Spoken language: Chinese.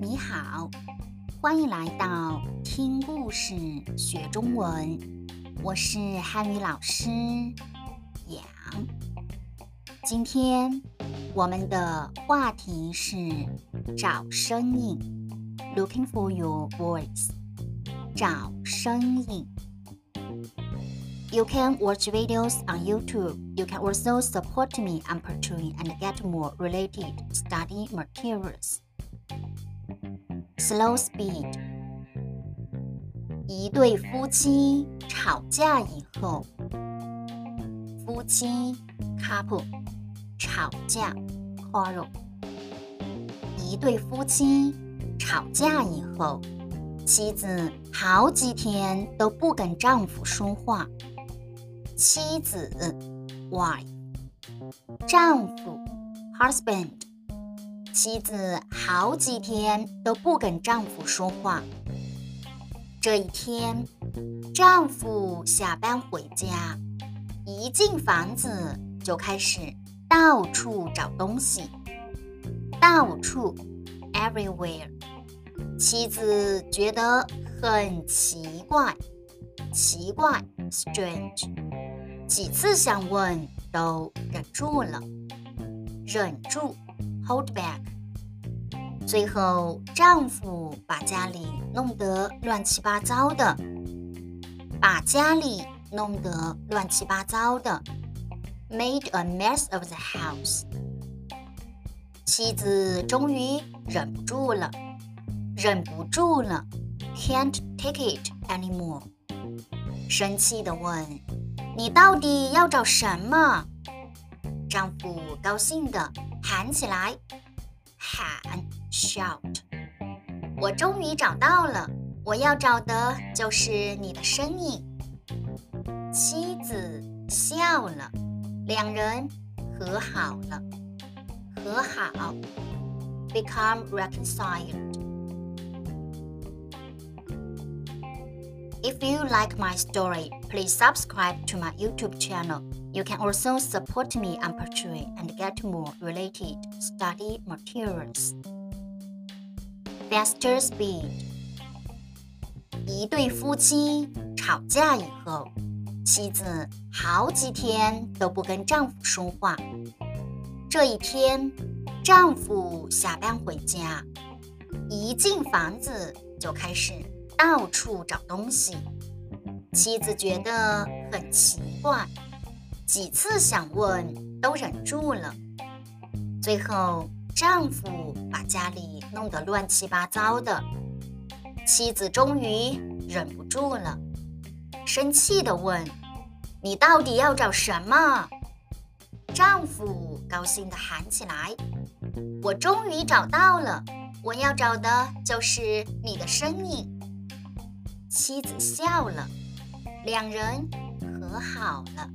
你好欢迎来到听故事学中文，我是汉语老师杨。今天我们的话题是找声音，Looking for your voice，找声音。You can watch videos on YouTube. You can also support me on Patreon and get more related study materials. Slow speed. 一对夫妻吵架以后，夫妻 couple 吵架 quarrel。一对夫妻吵架以后，妻子好几天都不跟丈夫说话。妻子，wife，丈夫，husband。妻子好几天都不跟丈夫说话。这一天，丈夫下班回家，一进房子就开始到处找东西，到处，everywhere。妻子觉得很奇怪，奇怪，strange。几次想问都忍住了，忍住，hold back。最后，丈夫把家里弄得乱七八糟的，把家里弄得乱七八糟的，made a mess of the house。妻子终于忍不住了，忍不住了，can't take it anymore。生气地问。你到底要找什么？丈夫高兴地喊起来，喊 shout！我终于找到了，我要找的就是你的身影。妻子笑了，两人和好了，和好，become reconciled。If you like my story, please subscribe to my YouTube channel. You can also support me on Patreon and get more related study materials. Faster speed. 一对夫妻吵架以后，妻子好几天都不跟丈夫说话。这一天，丈夫下班回家，一进房子就开始到处找东西，妻子觉得很奇怪，几次想问都忍住了。最后，丈夫把家里弄得乱七八糟的，妻子终于忍不住了，生气地问：“你到底要找什么？”丈夫高兴地喊起来：“我终于找到了，我要找的就是你的身影。”妻子笑了，两人和好了。